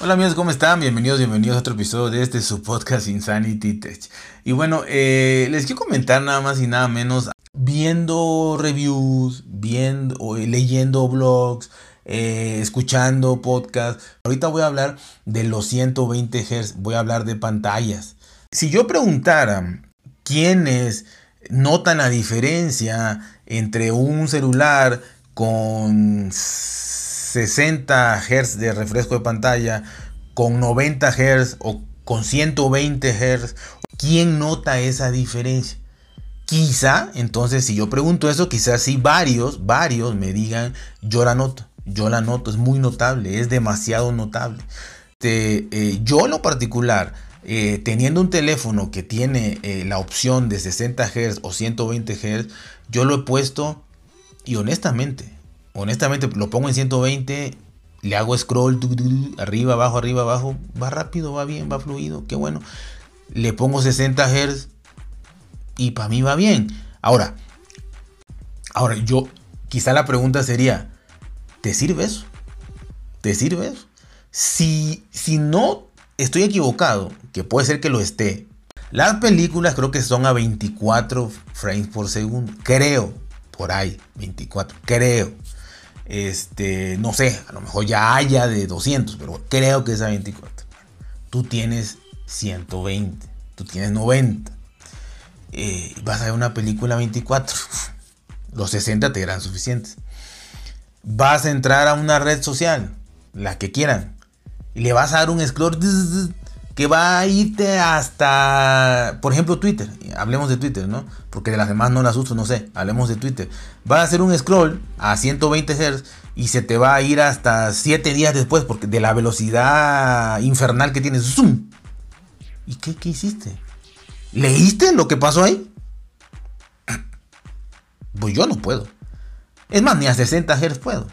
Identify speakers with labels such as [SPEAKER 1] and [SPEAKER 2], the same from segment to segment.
[SPEAKER 1] Hola amigos, ¿cómo están? Bienvenidos, bienvenidos a otro episodio de este su podcast Insanity Tech. Y bueno, eh, les quiero comentar nada más y nada menos, viendo reviews, viendo, leyendo blogs, eh, escuchando podcasts. Ahorita voy a hablar de los 120 Hz, voy a hablar de pantallas. Si yo preguntara quiénes notan la diferencia entre un celular con 60 Hz de refresco de pantalla, con 90 Hz o con 120 Hz, ¿quién nota esa diferencia? Quizá, entonces, si yo pregunto eso, quizás sí varios, varios me digan, yo la noto, yo la noto, es muy notable, es demasiado notable. Eh, yo en lo particular, eh, teniendo un teléfono que tiene eh, la opción de 60 Hz o 120 Hz, yo lo he puesto y honestamente, honestamente lo pongo en 120, le hago scroll, arriba, abajo, arriba, abajo, va rápido, va bien, va fluido, qué bueno. Le pongo 60 Hz y para mí va bien. Ahora, ahora yo, quizá la pregunta sería, ¿te sirve eso? ¿Te sirve? Si, si no estoy equivocado, que puede ser que lo esté. Las películas creo que son a 24 frames por segundo. Creo, por ahí, 24. Creo. Este, no sé, a lo mejor ya haya de 200, pero creo que es a 24. Tú tienes 120, tú tienes 90. Eh, vas a ver una película a 24. Los 60 te eran suficientes. Vas a entrar a una red social, la que quieran y le vas a dar un scroll que va a irte hasta, por ejemplo, Twitter. Hablemos de Twitter, ¿no? Porque de las demás no las uso, no sé. Hablemos de Twitter. Va a hacer un scroll a 120 Hz y se te va a ir hasta 7 días después porque de la velocidad infernal que tienes. ¡Zoom! ¿Y qué, qué hiciste? ¿Leíste lo que pasó ahí? Pues yo no puedo. Es más, ni a 60 Hz puedo.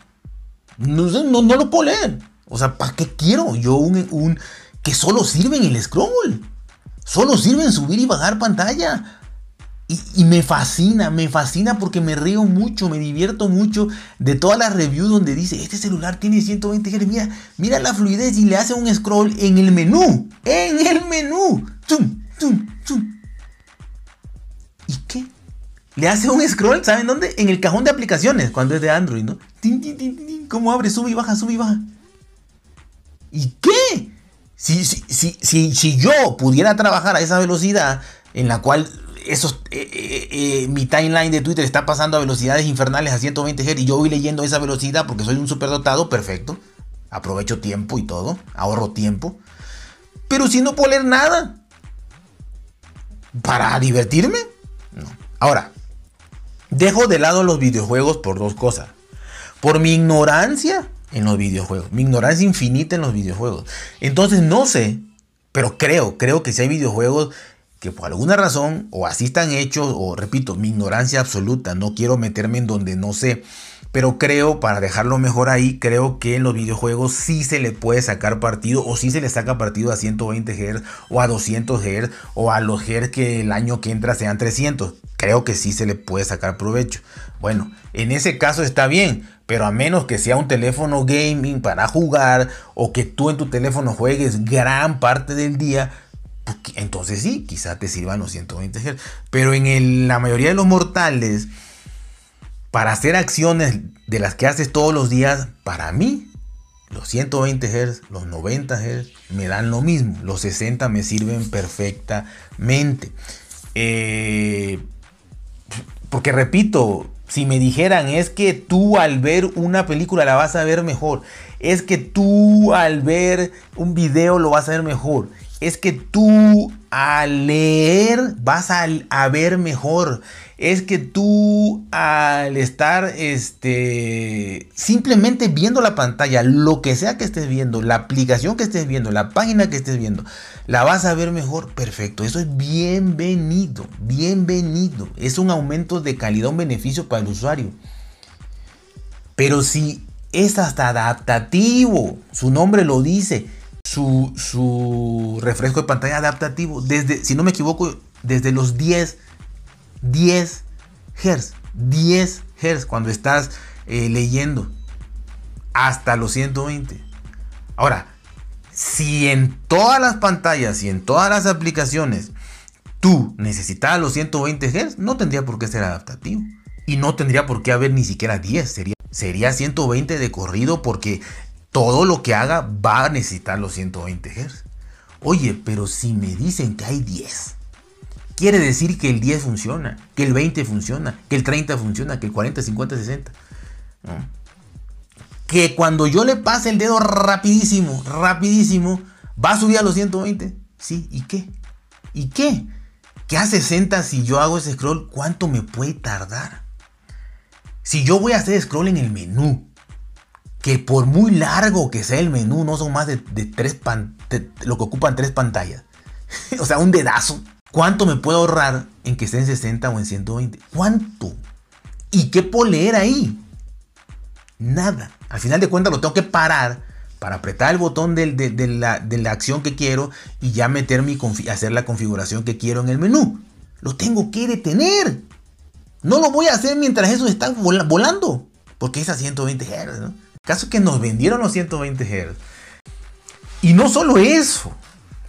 [SPEAKER 1] No, no, no lo puedo leer. O sea, ¿para qué quiero yo un, que solo sirve en el scroll? Solo sirve en subir y bajar pantalla. Y, me fascina, me fascina porque me río mucho, me divierto mucho de todas las reviews donde dice, este celular tiene 120 Hz, mira, mira la fluidez y le hace un scroll en el menú, en el menú. ¿Y qué? Le hace un scroll, ¿saben dónde? En el cajón de aplicaciones, cuando es de Android, ¿no? ¿Cómo abre? Sube y baja, sube y baja. Si, si, si, si, yo pudiera trabajar a esa velocidad en la cual esos, eh, eh, eh, mi timeline de Twitter está pasando a velocidades infernales a 120 Hz y yo voy leyendo esa velocidad porque soy un superdotado, perfecto. Aprovecho tiempo y todo, ahorro tiempo. Pero si no puedo leer nada, ¿para divertirme? No. Ahora, dejo de lado los videojuegos por dos cosas. Por mi ignorancia en los videojuegos. Mi ignorancia infinita en los videojuegos. Entonces no sé, pero creo, creo que si hay videojuegos que por alguna razón o así están hechos, o repito, mi ignorancia absoluta, no quiero meterme en donde no sé. Pero creo, para dejarlo mejor ahí, creo que en los videojuegos sí se le puede sacar partido o sí se le saca partido a 120 Hz o a 200 Hz o a los Hz que el año que entra sean 300. Creo que sí se le puede sacar provecho. Bueno, en ese caso está bien, pero a menos que sea un teléfono gaming para jugar o que tú en tu teléfono juegues gran parte del día, pues, entonces sí, quizá te sirvan los 120 Hz. Pero en la mayoría de los mortales, para hacer acciones de las que haces todos los días, para mí, los 120 Hz, los 90 Hz me dan lo mismo. Los 60 me sirven perfectamente. Eh, porque repito, si me dijeran es que tú al ver una película la vas a ver mejor, es que tú al ver un video lo vas a ver mejor, es que tú al leer vas a, ver mejor, es que tú al estar este simplemente viendo la pantalla, lo que sea que estés viendo, la aplicación que estés viendo, la página que estés viendo, la vas a ver mejor, perfecto. Eso es bienvenido, bienvenido. Es un aumento de calidad, un beneficio para el usuario. Pero si es hasta adaptativo, su nombre lo dice, su, su refresco de pantalla adaptativo, desde, si no me equivoco, desde los 10, 10 Hz, 10 Hz cuando estás eh, leyendo, hasta los 120. Ahora, Si en todas las pantallas y en todas las aplicaciones tú necesitas los 120 Hz, no tendría por qué ser adaptativo. Y no tendría por qué haber ni siquiera 10, sería, sería 120 de corrido porque todo lo que haga va a necesitar los 120 Hz. Oye, pero si me dicen que hay 10, quiere decir que el 10 funciona, que el 20 funciona, que el 30 funciona, que el 40, 50, 60. Que cuando yo le pase el dedo rapidísimo, rapidísimo, va a subir a los 120. Sí, ¿y qué? ¿Y qué? ¿Qué a 60 si yo hago ese scroll? ¿Cuánto me puede tardar? Si yo voy a hacer scroll en el menú, que por muy largo que sea el menú, no son más de, tres lo que ocupan tres pantallas. o sea, un dedazo. ¿Cuánto me puedo ahorrar en que esté en 60 o en 120? ¿Cuánto? ¿Y qué puedo leer ahí? Nada. Al final de cuentas lo tengo que parar para apretar el botón de, la, acción que quiero y ya meter mi hacer la configuración que quiero en el menú. Lo tengo que detener. No lo voy a hacer mientras eso está volando. Porque es a 120 Hz. ¿no? Caso que nos vendieron los 120 Hz. Y no solo eso.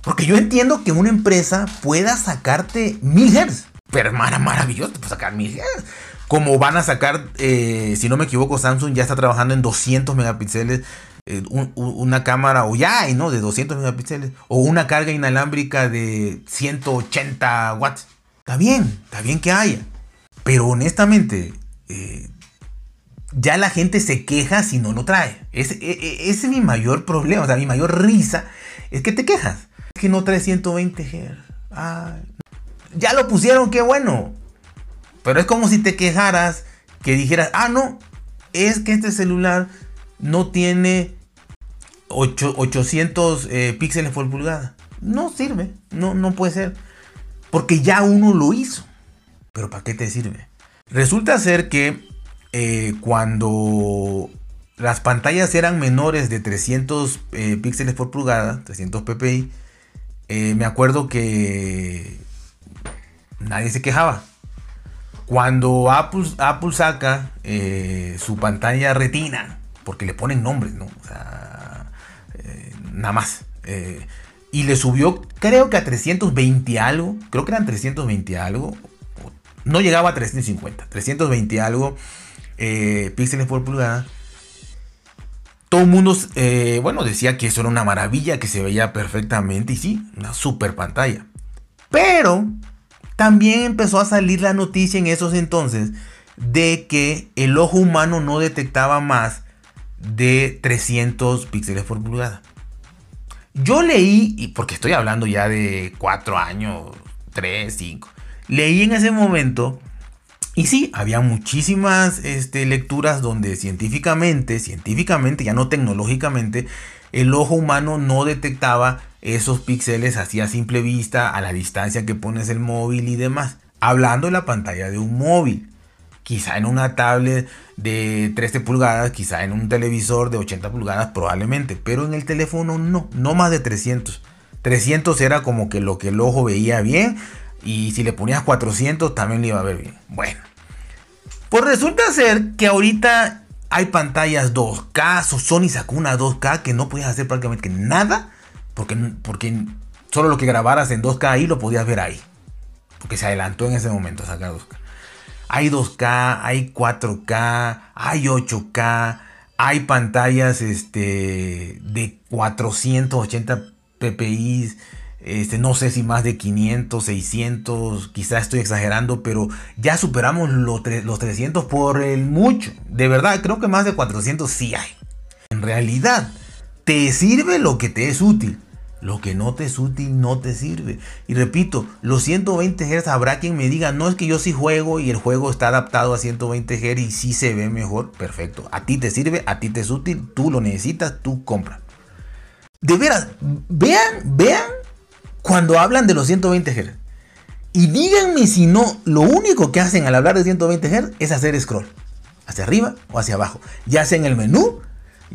[SPEAKER 1] Porque yo entiendo que una empresa pueda sacarte 1000 Hz. Pero es maravilloso, pues sacar 1000 Hz. Como van a sacar, eh, si no me equivoco, Samsung ya está trabajando en 200 megapíxeles. Eh, una cámara, o ya ¿no? De 200 megapíxeles. O una carga inalámbrica de 180 watts. Está bien, está bien que haya. Pero honestamente, eh, ya la gente se queja si no lo trae. Ese, e, e, ese, es mi mayor problema, o sea, mi mayor risa es que te quejas. Es que no trae 120 Hz. ya lo pusieron, qué bueno. Pero es como si te quejaras que dijeras, ah, no, es que este celular no tiene 800 eh, píxeles por pulgada. No sirve, no, no puede ser. Porque ya uno lo hizo. Pero ¿para qué te sirve? Resulta ser que eh, cuando las pantallas eran menores de 300 eh, píxeles por pulgada, 300 ppi, me acuerdo que nadie se quejaba. Cuando Apple, Apple saca eh, su pantalla retina, porque le ponen nombres, eh, nada más. Eh, y le subió, creo que a 320 algo, creo que eran 320 algo, no llegaba a 350, 320 algo píxeles por pulgada. Todo el mundo, bueno, decía que eso era una maravilla, que se veía perfectamente, y sí, una super pantalla. Pero también empezó a salir la noticia en esos entonces de que el ojo humano no detectaba más de 300 píxeles por pulgada. Yo leí, y porque estoy hablando ya de 4 años, 3, 5, leí en ese momento, y sí, había muchísimas este, lecturas donde científicamente, científicamente, ya no tecnológicamente, el ojo humano no detectaba esos píxeles así a simple vista, a la distancia que pones el móvil y demás. Hablando de la pantalla de un móvil. Quizá en una tablet de 13 pulgadas, quizá en un televisor de 80 pulgadas probablemente, pero en el teléfono no, no más de 300. 300 era como que lo que el ojo veía bien y si le ponías 400 también le iba a ver bien. Bueno, pues resulta ser que ahorita hay pantallas 2K, Sony sacó una 2K que no podías hacer prácticamente nada porque, porque solo lo que grabaras en 2K ahí lo podías ver ahí. Porque se adelantó en ese momento sacar 2K. Hay 2K, hay 4K, hay 8K, hay pantallas este, de 480 ppi. Este, no sé si más de 500, 600, quizás estoy exagerando, pero ya superamos los, los 300 por el mucho. De verdad, creo que más de 400 sí hay. En realidad, te sirve lo que te es útil. Lo que no te es útil no te sirve. Y repito, los 120 Hz habrá quien me diga, no es que yo sí juego y el juego está adaptado a 120 Hz y sí se ve mejor. Perfecto. A ti te sirve, a ti te es útil, tú lo necesitas, tú compra. De veras, vean, vean cuando hablan de los 120 Hz. Y díganme si no, lo único que hacen al hablar de 120 Hz es hacer scroll. Hacia arriba o hacia abajo. Ya sea en el menú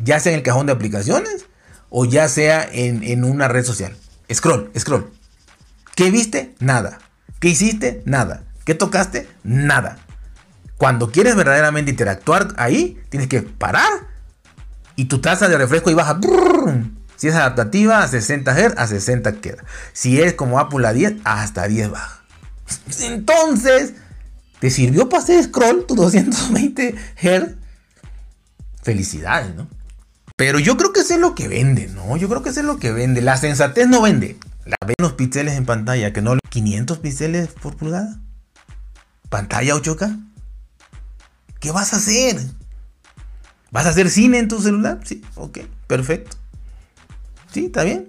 [SPEAKER 1] ya sea en el cajón de aplicaciones o ya sea en, una red social. Scroll, scroll. ¿Qué viste? Nada. ¿Qué hiciste? Nada. ¿Qué tocaste? Nada. Cuando quieres verdaderamente interactuar ahí, tienes que parar y tu tasa de refresco y baja. Si es adaptativa a 60 Hz, a 60 queda. Si es como Apple a 10, hasta 10 baja. Entonces, ¿te sirvió para hacer scroll tu 220 Hz? Felicidades, ¿no? Pero yo creo que eso es lo que vende, ¿no? Yo creo que eso es lo que vende. La sensatez no vende. La ven los píxeles en pantalla, que no 500 píxeles por pulgada. Pantalla 8K. ¿Qué vas a hacer? ¿Vas a hacer cine en tu celular? Sí, ok, perfecto. Sí, está bien.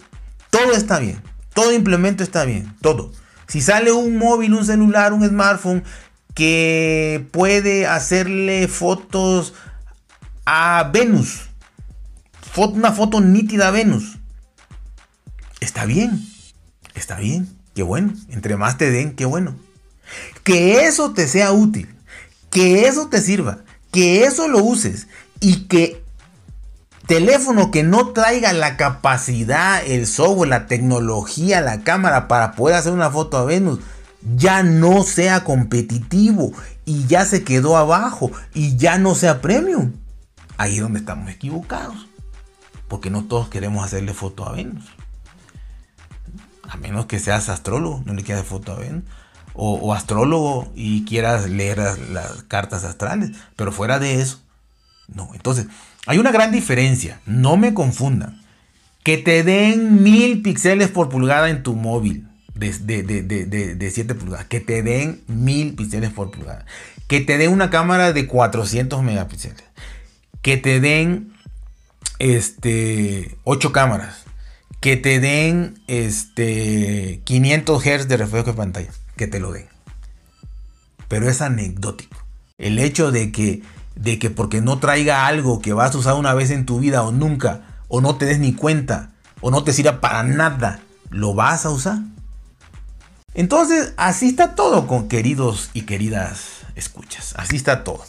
[SPEAKER 1] Todo está bien. Todo implemento está bien. Todo. Si sale un móvil, un celular, un smartphone que puede hacerle fotos a Venus. Una foto nítida a Venus. Está bien. Está bien. Qué bueno. Entre más te den, qué bueno. Que eso te sea útil. Que eso te sirva. Que eso lo uses. Y que teléfono que no traiga la capacidad, el software, la tecnología, la cámara para poder hacer una foto a Venus, ya no sea competitivo y ya se quedó abajo y ya no sea premium. Ahí es donde estamos equivocados. Porque no todos queremos hacerle foto a Venus. A menos que seas astrólogo, no le quieras foto a Venus. O, astrólogo y quieras leer las cartas astrales. Pero fuera de eso, no. Entonces, hay una gran diferencia, no me confundan. Que te den mil píxeles por pulgada en tu móvil de, de, 7 pulgadas. Que te den mil píxeles por pulgada. Que te den una cámara de 400 megapíxeles. Que te den este, 8 cámaras. Que te den este, 500 Hz de reflejo de pantalla. Que te lo den. Pero es anecdótico. El hecho de que de que porque no traiga algo que vas a usar una vez en tu vida o nunca, o no te des ni cuenta, o no te sirva para nada, lo vas a usar. Entonces, así está todo con queridos y queridas escuchas. Así está todo.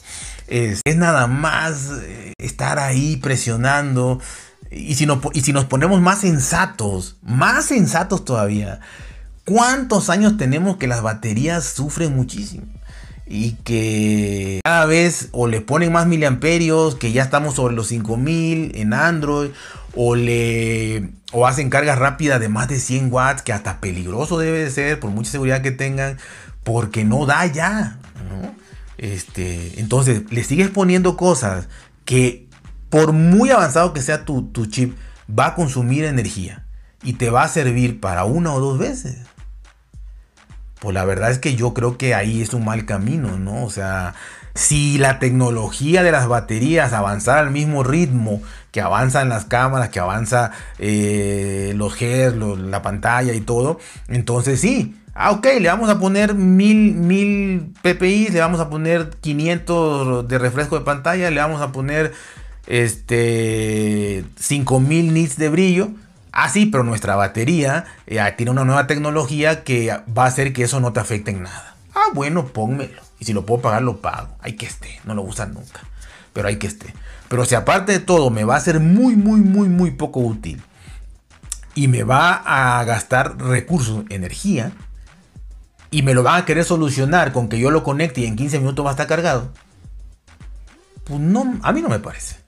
[SPEAKER 1] Es, nada más eh, estar ahí presionando. Y si, y si nos ponemos más sensatos, más sensatos todavía, ¿cuántos años tenemos que las baterías sufren muchísimo? Y que cada vez o le ponen más miliamperios, que ya estamos sobre los 5000 en Android, o le o hacen cargas rápidas de más de 100 watts, que hasta peligroso debe de ser por mucha seguridad que tengan, porque no da ya. Este, entonces, le sigues poniendo cosas que por muy avanzado que sea tu, tu chip, va a consumir energía y te va a servir para una o dos veces. Pues la verdad es que yo creo que ahí es un mal camino, ¿no? O sea, si la tecnología de las baterías avanzara al mismo ritmo que avanzan las cámaras, que avanza eh, los heads, la pantalla y todo, entonces sí. Ah, ok, le vamos a poner 1000, 1000 ppi, le vamos a poner 500 de refresco de pantalla, le vamos a poner este 5000 nits de brillo. Ah, sí, pero nuestra batería eh, tiene una nueva tecnología que va a hacer que eso no te afecte en nada. Ah, bueno, pónmelo. Y si lo puedo pagar, lo pago. Hay que esté. No lo usan nunca. Pero hay que esté. Pero si aparte de todo me va a ser muy, muy, muy, muy poco útil. Y me va a gastar recursos, energía. Y me lo van a querer solucionar con que yo lo conecte y en 15 minutos va a estar cargado. Pues no, a mí no me parece.